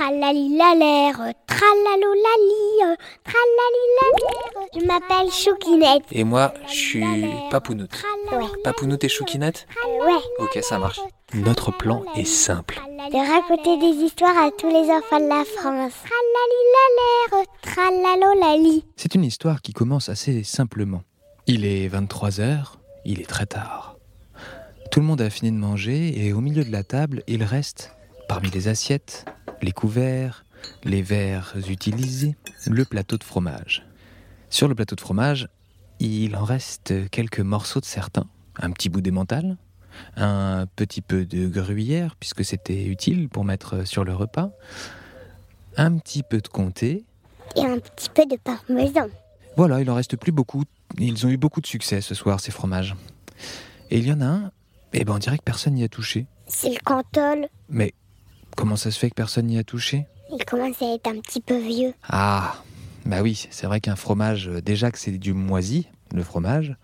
Tralalilalère, tralalolali, tralalilalère. Je m'appelle Choukinette. Et moi, je suis Papounoute. Ouais. Papounoute et Choukinette Ouais. Ok, ça marche. Notre plan est simple. De raconter des histoires à tous les enfants de la France. Tralalilalère, tralalolali. C'est une histoire qui commence assez simplement. Il est 23h, il est très tard. Tout le monde a fini de manger et au milieu de la table, il reste, parmi les assiettes, les couverts, les verres utilisés, le plateau de fromage. Sur le plateau de fromage, il en reste quelques morceaux de certains, un petit bout d'émental, un petit peu de gruyère, puisque c'était utile pour mettre sur le repas, un petit peu de comté, Et un petit peu de parmesan. voilà, il en reste plus beaucoup. Ils ont eu beaucoup de succès ce soir, ces fromages. Et il y en a un, eh ben on dirait que personne n'y a touché. C'est le cantol. Mais comment ça se fait que personne n'y a touché? Il commence à être un petit peu vieux. Ah, bah oui, c'est vrai qu'un fromage, euh, déjà que c'est du moisi, le fromage,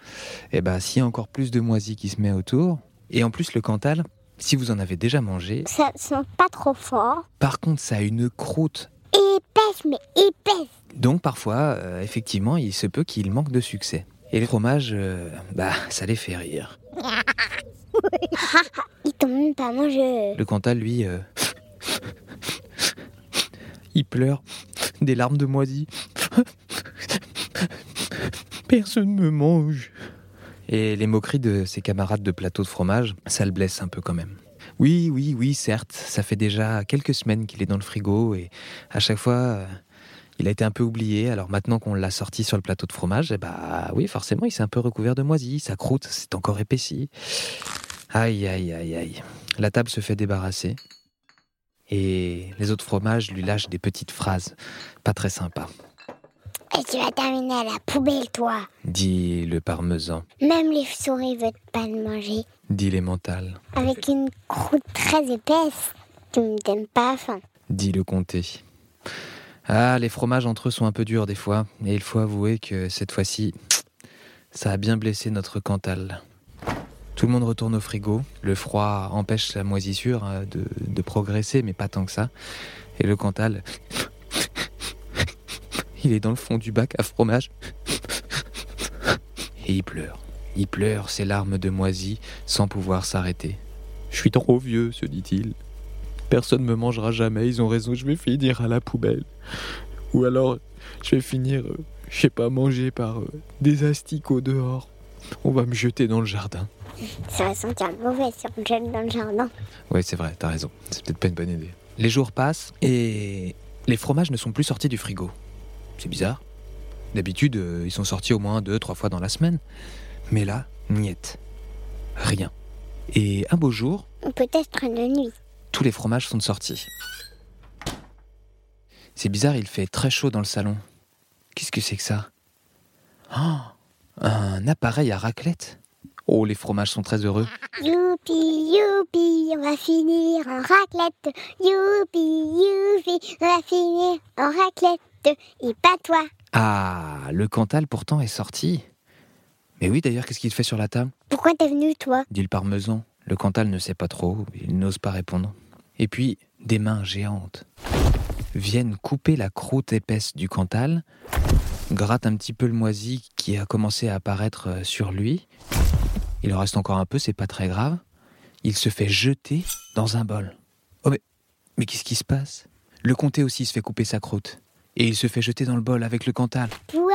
eh ben s'il y a encore plus de moisi qui se met autour, et en plus le Cantal, si vous en avez déjà mangé, Ça sent pas trop fort. par contre ça a une croûte. Épaisse, mais épaisse. Donc parfois, euh, effectivement, il se peut qu'il manque de succès. Et les fromages, euh, bah ça les fait rire. Ils t'ont même pas mangé. Le Cantal, lui, euh, il pleure des larmes de moisi. Personne me mange. Et les moqueries de ses camarades de plateau de fromage, ça le blesse un peu quand même. Oui, oui, oui, certes, ça fait déjà quelques semaines qu'il est dans le frigo et à chaque fois, euh, il a été un peu oublié. Alors maintenant qu'on l'a sorti sur le plateau de fromage, eh bah oui, forcément, il s'est un peu recouvert de moisi. Sa croûte s'est encore épaissie. Aïe, aïe, aïe, aïe. La table se fait débarrasser. Et les autres fromages lui lâchent des petites phrases pas très sympas, Et tu vas terminer à la poubelle, toi. dit le parmesan, Même les souris veulent pas le manger. dit l'emmental, Avec une croûte très épaisse. Tu me donnes pas faim. dit le comté. Ah, les fromages entre eux sont un peu durs des fois, et il faut avouer que cette fois-ci, ça a bien blessé notre Cantal. Tout le monde retourne au frigo. Le froid empêche la moisissure euh, de, progresser, mais pas tant que ça. Et le Cantal, il est dans le fond du bac à fromage. Et il pleure. Il pleure ses larmes de moisi sans pouvoir s'arrêter. Je suis trop vieux, se dit-il. Personne me mangera jamais, ils ont raison, je vais finir à la poubelle. Ou alors, je vais finir, euh, je sais pas, mangé par euh, des asticots dehors. On va me jeter dans le jardin. Ça va sentir mauvais si on le jette dans le jardin. Ouais, c'est vrai, t'as raison. C'est peut-être pas une bonne idée. Les jours passent et les fromages ne sont plus sortis du frigo. C'est bizarre. D'habitude, euh, ils sont sortis au moins deux, trois fois dans la semaine. Mais là, niette. Rien. Et un beau jour, Ou peut-être de nuit. tous les fromages sont sortis. C'est bizarre, il fait très chaud dans le salon. Qu'est-ce que c'est que ça? Oh, Un appareil à raclette Oh, les fromages sont très heureux. Youpi, youpi, on va finir en raclette. Youpi, youpi, on va finir en raclette. Et pas toi. Ah, le Cantal pourtant est sorti. Mais oui, d'ailleurs, qu'est-ce qu'il fait sur la table? Pourquoi t'es venu, toi? Dit le parmesan. Le Cantal ne sait pas trop, il n'ose pas répondre. Et puis, des mains géantes viennent couper la croûte épaisse du Cantal, grattent un petit peu le moisi qui a commencé à apparaître euh, sur lui. Il en reste encore un peu, c'est pas très grave. Il se fait jeter dans un bol. Oh mais, mais qu'est-ce qui se passe? Le comté aussi se fait couper sa croûte. Et il se fait jeter dans le bol avec le Cantal. Pouah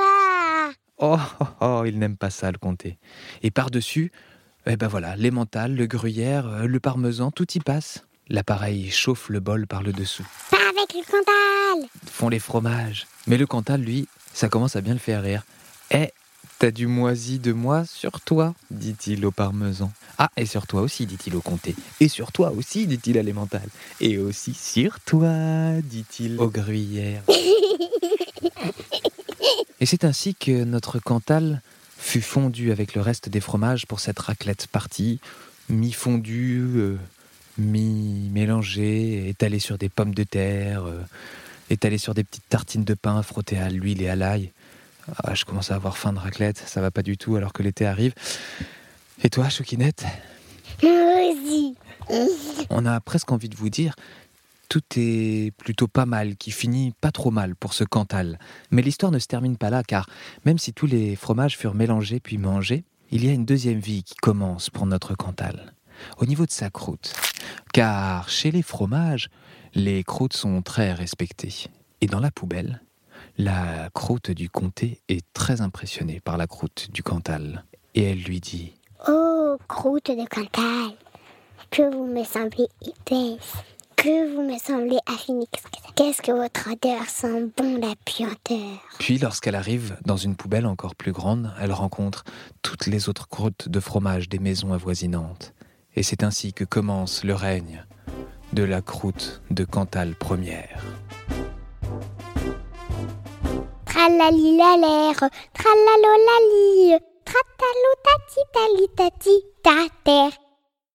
Oh, oh, oh, il n'aime pas ça, le comté. Et par-dessus, eh ben voilà, l'emmental, le gruyère, euh, le parmesan, tout y passe. L'appareil chauffe le bol par le dessous. Pas avec le Cantal Font les fromages. Mais le Cantal, lui, ça commence à bien le faire rire. Eh, t'as du moisi de moi sur toi, dit-il au parmesan. Ah, et sur toi aussi, dit-il au comté. Et sur toi aussi, dit-il à l'emmental. Et aussi sur toi, dit-il au gruyère. Et c'est ainsi que notre Cantal fut fondu avec le reste des fromages pour cette raclette partie, mi-fondue, euh, mi-mélangée, étalée sur des pommes de terre, euh, étalée sur des petites tartines de pain frottées à l'huile et à l'ail. Ah, je commence à avoir faim de raclette, ça va pas du tout alors que l'été arrive. Et toi, Choukinette? Moi aussi. On a presque envie de vous dire Tout est plutôt pas mal, qui finit pas trop mal pour ce Cantal. Mais l'histoire ne se termine pas là, car même si tous les fromages furent mélangés puis mangés, il y a une deuxième vie qui commence pour notre Cantal, au niveau de sa croûte. Car chez les fromages, les croûtes sont très respectées. Et dans la poubelle, la croûte du comté est très impressionnée par la croûte du Cantal. Et elle lui dit Oh, croûte de Cantal, que vous me semblez épaisse, que vous me semblez affinie. Qu'est-ce que votre odeur sent bon la puanteur? Puis, lorsqu'elle arrive dans une poubelle encore plus grande, elle rencontre toutes les autres croûtes de fromage des maisons avoisinantes. Et c'est ainsi que commence le règne de la croûte de Cantal première. Tralali la l'air, tralalo la lie, tratalo tati tali tati ta terre.